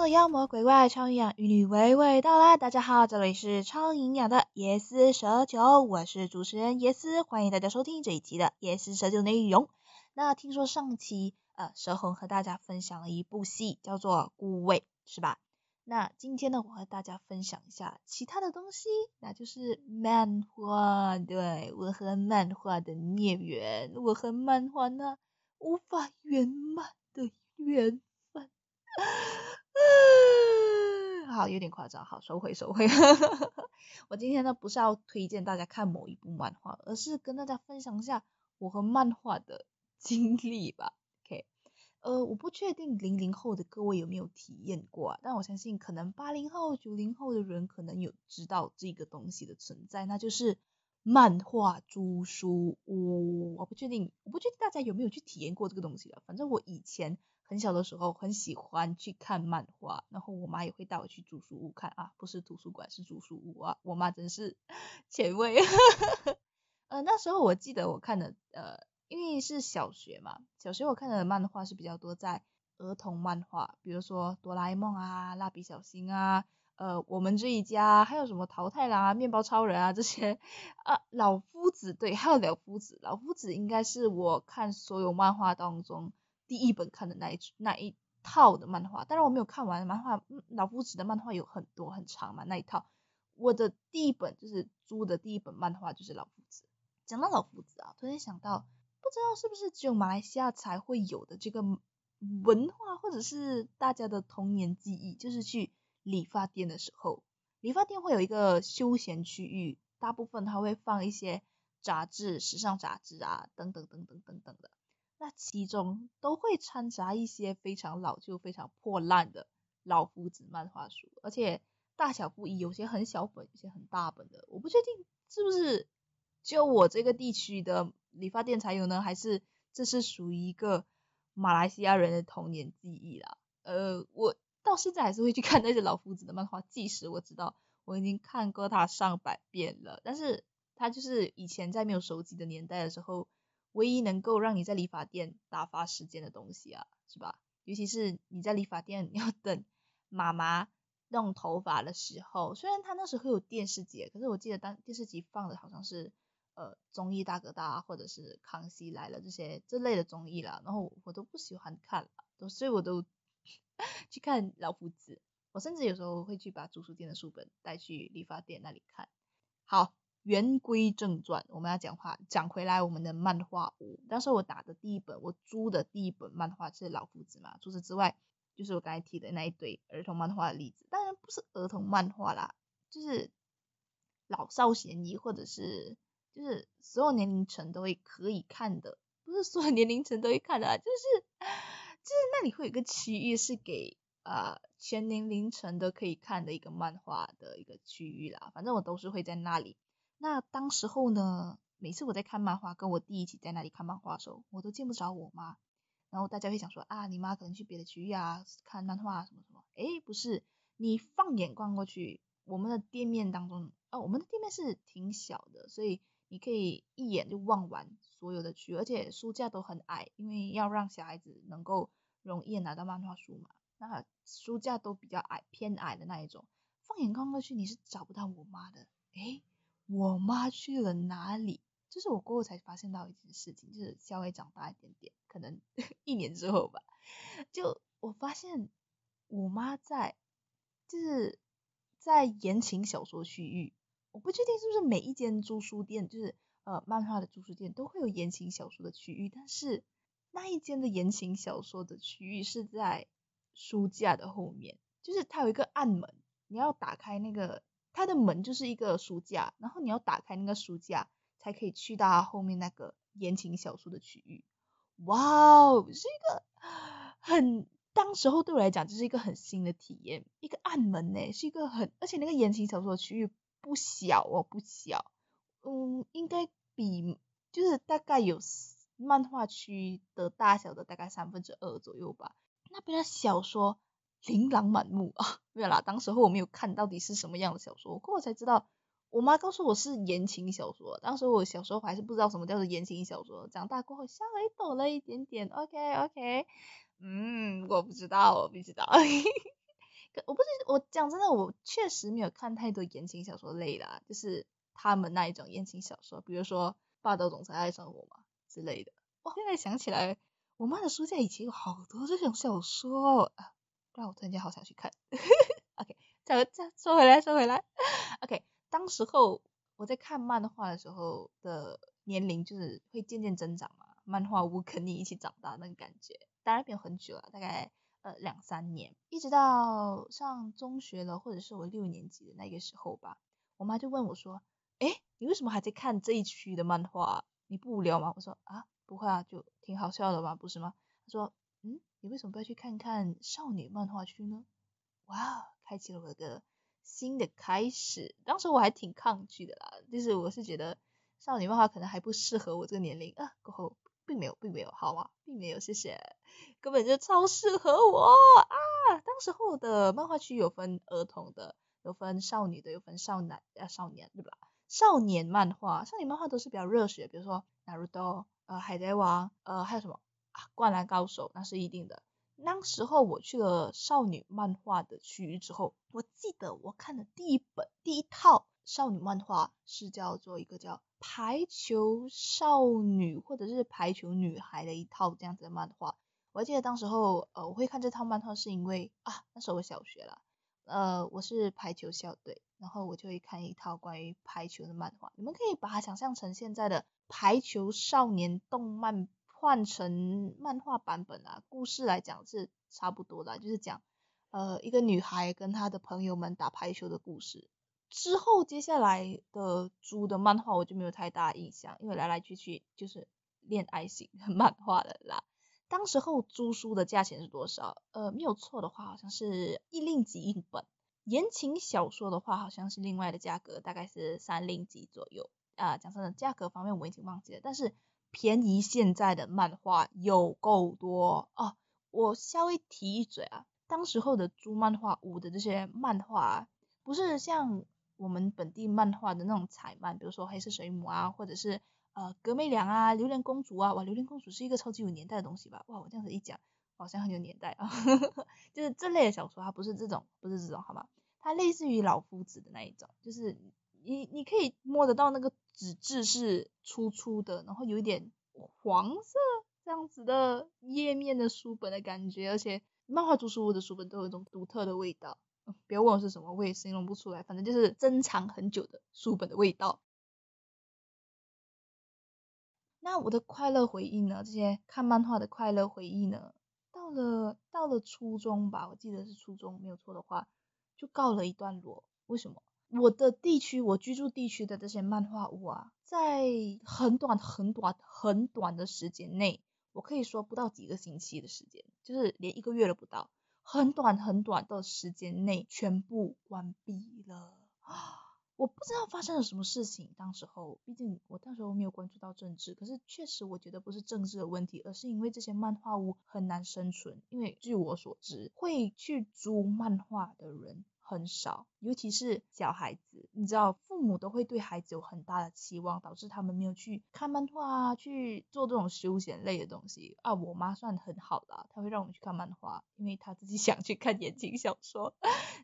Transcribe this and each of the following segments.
的妖魔鬼怪，超营养与你娓娓道来。大家好，这里是超营养的椰丝蛇酒，我是主持人椰丝，欢迎大家收听这一集的椰丝蛇酒内容。那听说上期呃蛇红和大家分享了一部戏，叫做《孤味》，是吧？那今天呢，我和大家分享一下其他的东西，那就是漫画。对我和漫画的孽缘，我和漫画呢无法圆满的缘分。好，有有点夸张，好，收回收回。我今天呢不是要推荐大家看某一部漫画，而是跟大家分享一下我和漫画的 经历吧。OK，呃，我不确定零零后的各位有没有体验过，啊，但我相信可能八零后、九零后的人可能有知道这个东西的存在，那就是漫画租书屋。我不确定，我不确定大家有没有去体验过这个东西啊。反正我以前。很小的时候很喜欢去看漫画，然后我妈也会带我去图书屋看啊，不是图书馆是图书屋啊，我妈真是 前卫。呃，那时候我记得我看的呃，因为是小学嘛，小学我看的漫画是比较多在儿童漫画，比如说哆啦 A 梦啊、蜡笔小新啊、呃我们这一家，还有什么桃太郎啊、面包超人啊这些啊，老夫子对，还有老夫子，老夫子应该是我看所有漫画当中。第一本看的那一那一套的漫画，当然我没有看完漫画，老夫子的漫画有很多很长嘛那一套，我的第一本就是租的第一本漫画就是老夫子。讲到老夫子啊，突然想到，不知道是不是只有马来西亚才会有的这个文化，或者是大家的童年记忆，就是去理发店的时候，理发店会有一个休闲区域，大部分它会放一些杂志、时尚杂志啊，等等等等等等的。那其中都会掺杂一些非常老旧、非常破烂的老夫子漫画书，而且大小不一，有些很小本，有些很大本的。我不确定是不是就我这个地区的理发店才有呢，还是这是属于一个马来西亚人的童年记忆啦。呃，我到现在还是会去看那些老夫子的漫画，即使我知道我已经看过它上百遍了，但是它就是以前在没有手机的年代的时候。唯一能够让你在理发店打发时间的东西啊，是吧？尤其是你在理发店 要等妈妈弄头发的时候，虽然他那时候有电视节，可是我记得当电视机放的好像是呃综艺大哥大或者是康熙来了这些这类的综艺啦，然后我都不喜欢看了，所以我都 去看老夫子。我甚至有时候会去把租书店的书本带去理发店那里看。好。言归正传，我们要讲话讲回来，我们的漫画屋。当时我打的第一本，我租的第一本漫画是老夫子嘛。除此之外，就是我刚才提的那一堆儿童漫画的例子。当然不是儿童漫画啦，就是老少咸宜，或者是就是所有年龄层都会可以看的。不是所有年龄层都会看的，就是就是那里会有个区域是给呃全年龄层都可以看的一个漫画的一个区域啦。反正我都是会在那里。那当时候呢，每次我在看漫画，跟我弟一起在那里看漫画的时候，我都见不着我妈。然后大家会想说啊，你妈可能去别的区域啊看漫画什么什么。诶，不是，你放眼逛过去，我们的店面当中，哦，我们的店面是挺小的，所以你可以一眼就望完所有的区，而且书架都很矮，因为要让小孩子能够容易拿到漫画书嘛。那书架都比较矮，偏矮的那一种，放眼望过去你是找不到我妈的。诶。我妈去了哪里？就是我过后才发现到一件事情，就是稍微长大一点点，可能 一年之后吧，就我发现我妈在，就是在言情小说区域。我不确定是不是每一间租书店，就是呃漫画的租书店都会有言情小说的区域，但是那一间的言情小说的区域是在书架的后面，就是它有一个暗门，你要打开那个。它的门就是一个书架，然后你要打开那个书架，才可以去到后面那个言情小说的区域。哇哦，是一个很，当时候对我来讲就是一个很新的体验，一个暗门呢，是一个很，而且那个言情小说的区域不小哦，不小，嗯，应该比就是大概有漫画区的大小的大概三分之二左右吧。那边的小说。琳琅满目啊，没有啦，当时候我没有看到底是什么样的小说，过后才知道，我妈告诉我是言情小说，当时我小时候还是不知道什么叫做言情小说，长大过后稍微懂了一点点，OK OK，嗯，我不知道，我不知道，可我不是我讲真的，我确实没有看太多言情小说类的，就是他们那一种言情小说，比如说霸道总裁爱上我嘛之类的。我现在想起来，我妈的书架以前有好多这种小说，让我突然间好想去看。OK，再再说回来，说回来。OK，当时候我在看漫画的时候的年龄就是会渐渐增长嘛，漫画屋跟你一起长大那个感觉，当然没有很久了，大概。呃，两三年，一直到上中学了，或者是我六年级的那个时候吧，我妈就问我说：“哎，你为什么还在看这一区的漫画？你不无聊吗？”我说：“啊，不会啊，就挺好笑的嘛，不是吗？”她说：“，你为什么不要去看看少女漫画区呢？”哇，开启了我的新的开始。当时我还挺抗拒的啦，就是我是觉得少女漫画可能还不适合我这个年龄啊。过后。并没有，并没有，好吗？并没有，谢谢，根本就超适合我啊！当时候的漫画区有分儿童的，有分少女的，有分少男啊少年，对吧？少年漫画，少年漫画都是比较热血，比如说《纳鲁多》呃《海贼王》呃还有什么啊《灌篮高手》，那是一定的。那时候我去了少女漫画的区域之后，我记得我看的第一本第一套少女漫画是叫做一个叫。排球少女或者是排球女孩的一套这样子的漫画，我记得当时候，呃，我会看这套漫画是因为啊，那时候我小学了，呃，我是排球校队，然后我就会看一套关于排球的漫画。你们可以把它想象成现在的排球少年动漫换成漫画版本啊，故事来讲是差不多的，就是讲呃一个女孩跟她的朋友们打排球的故事。之后接下来的猪的漫画我就没有太大印象，因为来来去去就是恋爱型漫画的啦。当时候租书的价钱是多少？呃，没有错的话好像是一令吉一本。言情小说的话好像是另外的价格，大概是三令吉左右。啊，讲真的，价格方面我已经忘记了，但是便宜现在的漫画有够多哦。我稍微提一嘴啊，当时候的租漫画屋的这些漫画不是像。我们本地漫画的那种彩漫，比如说黑色水母啊，或者是呃格妹良啊、榴莲公主啊，哇，榴莲公主是一个超级有年代的东西吧？哇，我这样子一讲，好像很有年代啊，就是这类的小说，它不是这种，不是这种，好吗？它类似于老夫子的那一种，就是你你可以摸得到那个纸质是粗粗的，然后有一点黄色这样子的页面的书本的感觉，而且漫画图书的书本都有一种独特的味道。不要问我是什么，我也形容不出来，反正就是珍藏很久的书本的味道。那我的快乐回忆呢？这些看漫画的快乐回忆呢？到了到了初中吧，我记得是初中，没有错的话，就告了一段落。为什么？我的地区，我居住地区的这些漫画屋啊，在很短很短很短的时间内，我可以说不到几个星期的时间，就是连一个月都不到。很短很短的时间内全部关闭了啊！我不知道发生了什么事情。当时候，毕竟我当时候没有关注到政治，可是确实我觉得不是政治的问题，而是因为这些漫画屋很难生存。因为据我所知，会去租漫画的人。很少，尤其是小孩子，你知道，父母都会对孩子有很大的期望，导致他们没有去看漫画啊，去做这种休闲类的东西啊。我妈算很好的，她会让我们去看漫画，因为她自己 想去看言情小说。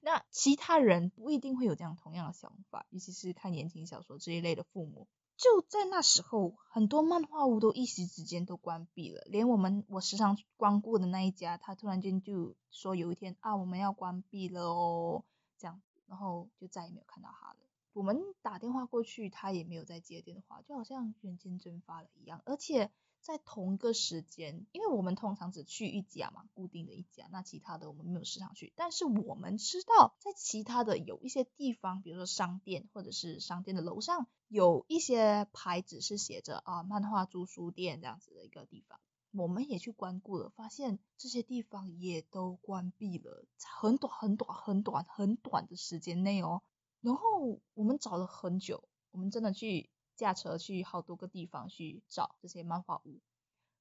那其他人不一定会有这样同样的想法，尤其是看言情小说这一类的父母。就在那时候，很多漫画屋都一时之间都关闭了，连我们我时常光顾的那一家，他突然间就说有一天啊，我们要关闭了哦。这样，然后就再也没有看到他了。我们打电话过去，他也没有再接电话，就好像人间蒸发了一样。而且在同一个时间，因为我们通常只去一家嘛，固定的一家，那其他的我们没有时常去。但是我们知道，在其他的有一些地方，比如说商店，或者是商店的楼上，有一些牌子是写着啊漫画租书店这样子的一个地方。我们也去光顾了，发现这些地方也都关闭了，很短很短很短很短的时间内哦。然后我们找了很久，我们真的去驾车去好多个地方去找这些漫画屋。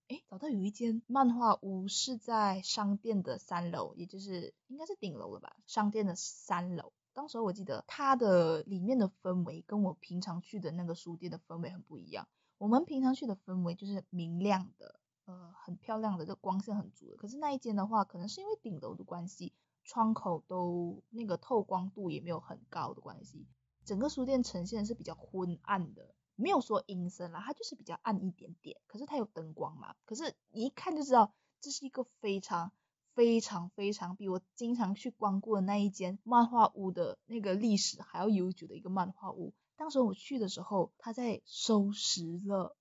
哎，找到有一间漫画屋是在商店的三楼，也就是应该是顶楼了吧？商店的三楼。当时我记得它的里面的氛围跟我平常去的那个书店的氛围很不一样。我们平常去的氛围就是明亮的。呃，很漂亮的，这光线很足的。可是那一间的话，可能是因为顶楼的关系，窗口都那个透光度也没有很高的关系，整个书店呈现是比较昏暗的，没有说阴森啦，它就是比较暗一点点。可是它有灯光嘛，可是你一看就知道这是一个非常非常非常比我经常去光顾的那一间漫画屋的那个历史还要悠久的一个漫画屋。当时我去的时候，他在收拾了，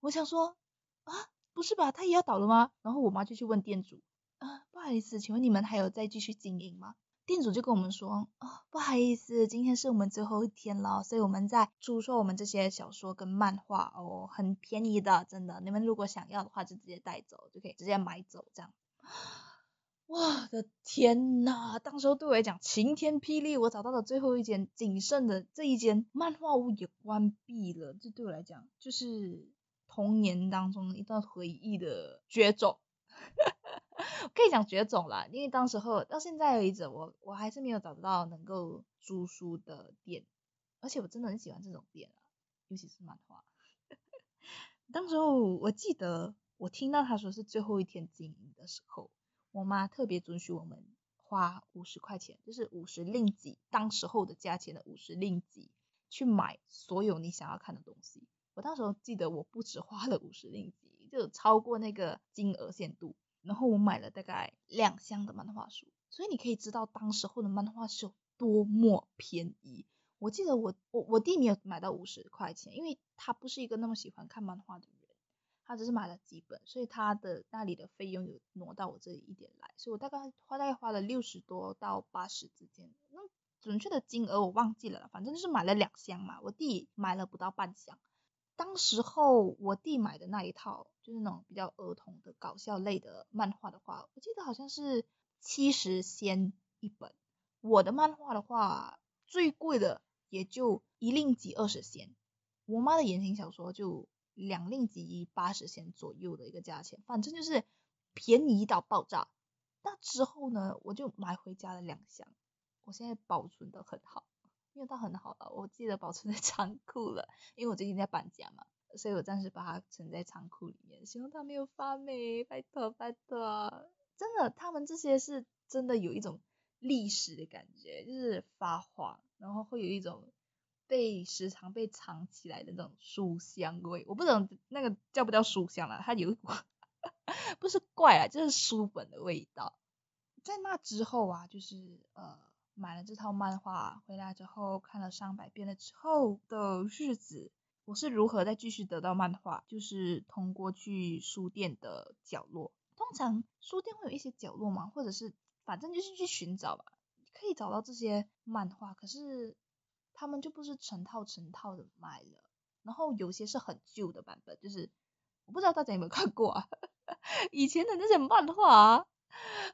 我想说啊，不是吧，他也要倒了吗？然后我妈就去问店主。啊，不好意思，请问你们还有再继续经营吗？店主就跟我们说，啊，不好意思，今天是我们最后一天了，所以我们在出售我们这些小说跟漫画哦，很便宜的，真的，你们如果想要的话就直接带走，就可以直接买走这样。我的天呐，当时候对我来讲晴天霹雳，我找到了最后一间仅剩的这一间漫画屋也关闭了，这对我来讲就是童年当中一段回忆的绝种。可以讲绝种了，因为当时候到现在为止，我我还是没有找到能够租书的店，而且我真的很喜欢这种店啊，尤其是漫画。当时候我记得我听到他说是最后一天经营的时候，我妈特别准许我们花五十块钱，就是五十令吉，当时候的价钱的五十令吉，去买所有你想要看的东西。我当时候记得我不止花了五十令吉，就超过那个金额限度。然后我买了大概两箱的漫画书，所以你可以知道当时候的漫画是有多么便宜。我记得我我我弟没有买到五十块钱，因为他不是一个那么喜欢看漫画的人，他只是买了几本，所以他的那里的费用有挪到我这里一点来，所以我大概花大概花了六十多到八十之间，那准确的金额我忘记了，反正就是买了两箱嘛，我弟买了不到半箱。当时候我弟买的那一套就是那种比较儿童的搞笑类的漫画的话，我记得好像是七十仙一本。我的漫画的话，最贵的也就一令吉二十仙。我妈的言情小说就两令吉八十仙左右的一个价钱，反正就是便宜到爆炸。那之后呢，我就买回家了两箱，我现在保存的很好。因为它很好了，我记得保存在 仓库了，因为我最近在搬家嘛，所以我暂时把它存在仓库里面，希望它没有发霉，拜托拜托。真的，他们这些是真的有一种历史的感觉，就是发黄，然后会有一种被时常被藏起来的那种书香味，我不懂那个叫不叫书香了，它有一股 不是怪啊，就是书本的味道。在那之后啊，就是呃。买了这套漫画回来之后，看了上百遍了之后的日子，我是如何再继续得到漫画？就是通过去书店的角落，通常书店会有一些角落嘛，或者是反正就是去寻找吧，可以找到这些漫画，可是他们就不是成套成套的卖了，然后有些是很旧的版本，就是我不知道大家有没有看过啊，以前的那些漫画。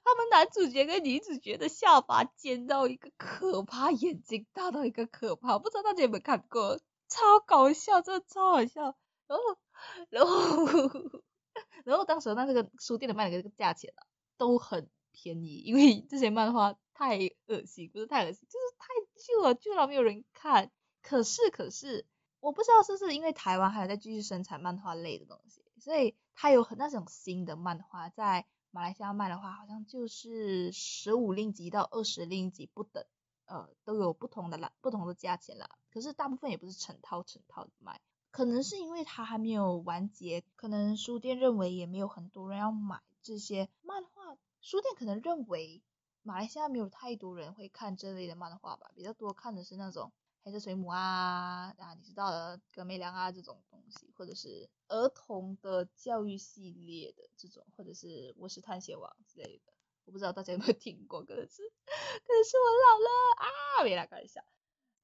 他们男主角跟女主角的下巴尖到一个可怕，眼睛大到一个可怕，不知道大家有没有看过，超搞笑，真的超好笑。然后，然后，然后当时那个书店的卖的这个价钱啊，都很便宜，因为这些漫画太恶心，不是太恶心，就是太旧了，旧到没有人看。可是，可是，我不知道是不是因为台湾还有在继续生产漫画类的东西，所以它有很那种新的漫画在。马来西亚卖的话，好像就是十五令吉到二十令吉不等，呃，都有不同的啦，不同的价钱啦。可是大部分也不是成套成套的卖，可能是因为它还没有完结，可能书店认为也没有很多人要买这些漫画，书店可能认为马来西亚没有太多人会看这类的漫画吧，比较多看的是那种。黑色水母啊，啊，你知道的，格梅良啊这种东西，或者是儿童的教育系列的这种，或者是我是探险王之类的，我不知道大家有没有听过，可能是，可能是我老了啊，别来看一下，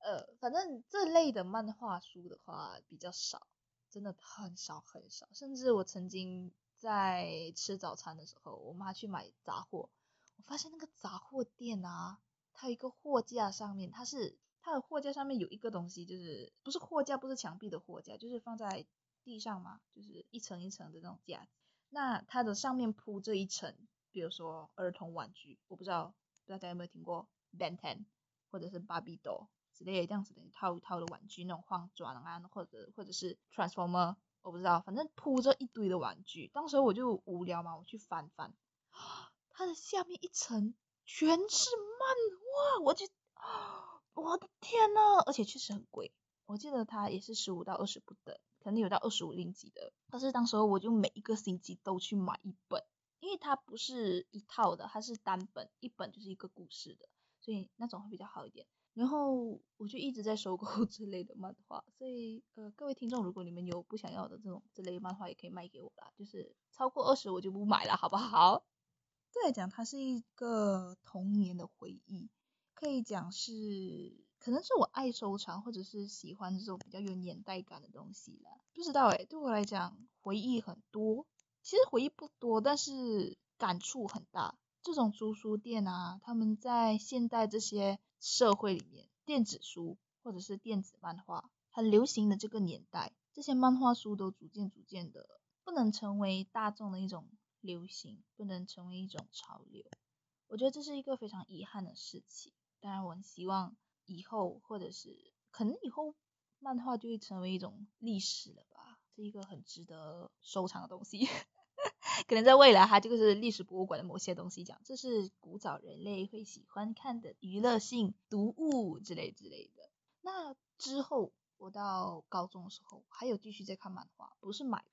呃，反正这类的漫画书的话比较少，真的很少很少，甚至我曾经在吃早餐的时候，我妈去买杂货，我发现那个杂货店啊，它有一个货架上面，它是。它的货架上面有一个东西，就是不是货架，不是墙壁的货架，就是放在地上嘛，就是一层一层的那种架。那它的上面铺这一层，比如说儿童玩具，我不知道不知道大家有没有听过 Ben Ten 或者是 Barbie Doll 之类这样子的一套一套的玩具，那种晃转啊，或者或者是 Transformer，我不知道，反正铺着一堆的玩具。当时我就无聊嘛，我去翻翻，它的下面一层。全是漫画，我就啊，我的天呐，而且确实很贵，我记得它也是十五到二十不等，可能有到二十五令吉的，但是当时候我就每一个星期都去买一本，因为它不是一套的，它是单本，一本就是一个故事的，所以那种会比较好一点。然后我就一直在收购 这类的漫画，所以呃各位听众，如果你们有不想要的这种这类漫画，也可以卖给我啦，就是超过二十我就不买了，好不好？再来讲，它是一个童年的回忆，可以讲是可能是我爱收藏或者是喜欢这种比较有年代感的东西啦。不知道诶，对我来讲回忆很多，其实回忆不多，但是感触很大。这种租书店啊，他们在现代这些社会里面，电子书或者是电子漫画很流行的这个年代，这些漫画书都逐渐逐渐的不能成为大众的一种。流行不能成为一种潮流，我觉得这是一个非常遗憾的事情。当然，我很希望以后或者是可能以后漫画就会成为一种历史了吧，是一个很值得收藏的东西。可能在未来，它就是历史博物馆的某些东西，讲这是古早人类会喜欢看的娱乐性读物之类之类的。那之后，我到高中的时候还有继续在看漫画，不是买。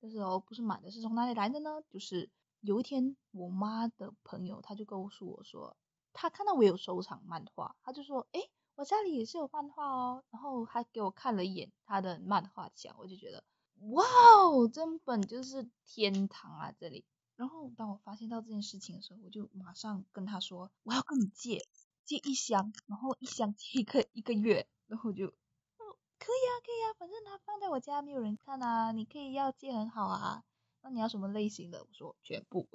那时候不是买的，是从哪里来的呢？就是有一天，我妈的朋友他就告诉我说，他看到我有收藏漫画，他就说，哎，我家里也是有漫画哦。然后还给我看了一眼他的漫画墙，我就觉得，哇哦，真本就是天堂啊这里。然后当我发现到这件事情的时候，我就马上跟他说，我要跟你借，借一箱，然后一箱借一个一个月，然后就。可以啊，可以啊，反正他放在我家没有人看啊，你可以要借很好啊。那你要什么类型的？我说全部。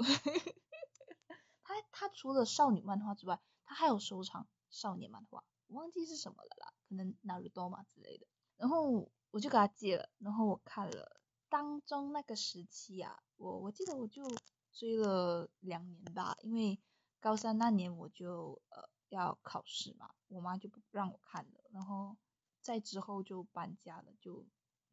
他除了少女漫画之外，他还有收藏少年漫画，我忘记是什么了啦，可能哪鲁多嘛之类的。然后我就给他借了，然后我看了当中那个时期啊，我我记得我就追了两年吧，因为高三那年我就呃要考试嘛，我妈就不让我看了，然后。在之后就搬家了，就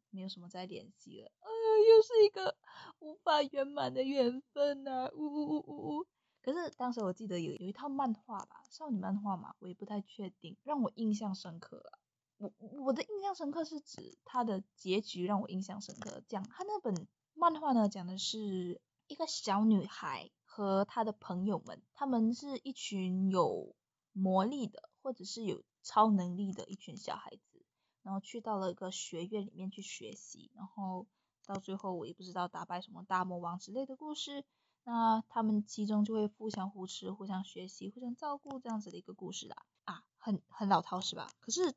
没有什么再联系了。呃，又是一个无法圆满的缘分呐，呜呜呜呜呜。可是当时我记得有有一套漫画吧，少女漫画嘛，我也不太确定，让我印象深刻了。我我的印象深刻是指它的结局让我印象深刻。讲它那本漫画呢，讲的是一个小女孩和她的朋友们，他们是一群有魔力的，或者是有超能力的一群小孩子。然后去到了一个学院里面去学习，然后到最后我也不知道打败什么大魔王之类的故事。那他们其中就会互相扶持、互相学习、互相照顾这样子的一个故事啦。啊，很很老套是吧？可是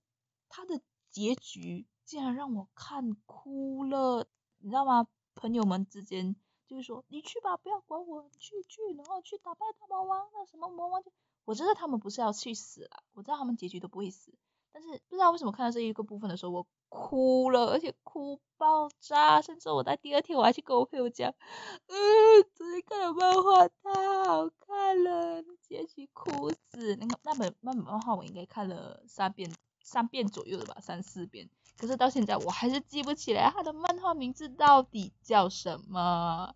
它的结局竟然让我看哭了，你知道吗？朋友们之间就是说你去吧，不要管我，去去，然后去打败大魔王，那什么魔王就……我知道他们不是要去死了，我知道他们结局都不会死。但是不知道为什么看到这一个部分的时候，我哭了，而且哭爆炸，甚至我在第二天我还去跟我朋友讲，嗯，昨天看的漫画太好看了，结局哭死。那个那本那本漫画我应该看了三遍，三遍左右的吧，三四遍。可是到现在我还是记不起来它的漫画名字到底叫什么。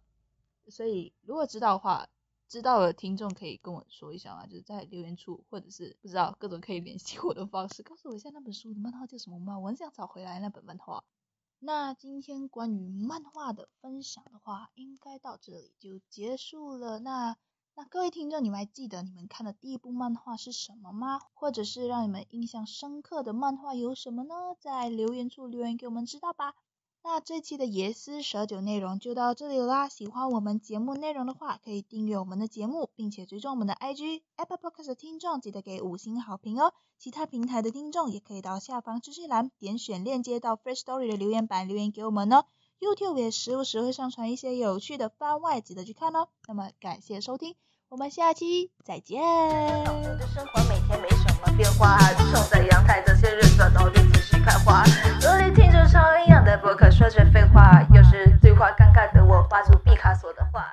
所以如果知道的话。知道的听众可以跟我说一下吗？就是在留言处，或者是不知道各种可以联系我的方式，告诉我一下那本书的漫画叫什么吗？我很想找回来那本漫画。那今天关于漫画的分享的话，应该到这里就结束了。那那各位听众，你们还记得你们看的第一部漫画是什么吗？或者是让你们印象深刻的漫画有什么呢？在留言处留言给我们知道吧。那这期的爷思蛇酒内容就到这里啦。喜欢我们节目内容的话，可以订阅我们的节目，并且追踪我们的 IG。Apple Podcast 的听众记得给五星好评哦。其他平台的听众也可以到下方资讯栏点选链接到 Free Story 的留言板留言给我们哦。YouTube 也时不时会上传一些有趣的番外，记得去看哦。那么感谢收听，我们下期再见。我的生活每天没什么变化，种在阳台，的仙人掌都得仔细开花。努力听着超营养的博客，说着废话，有时对话尴尬的我，画出毕卡索的画。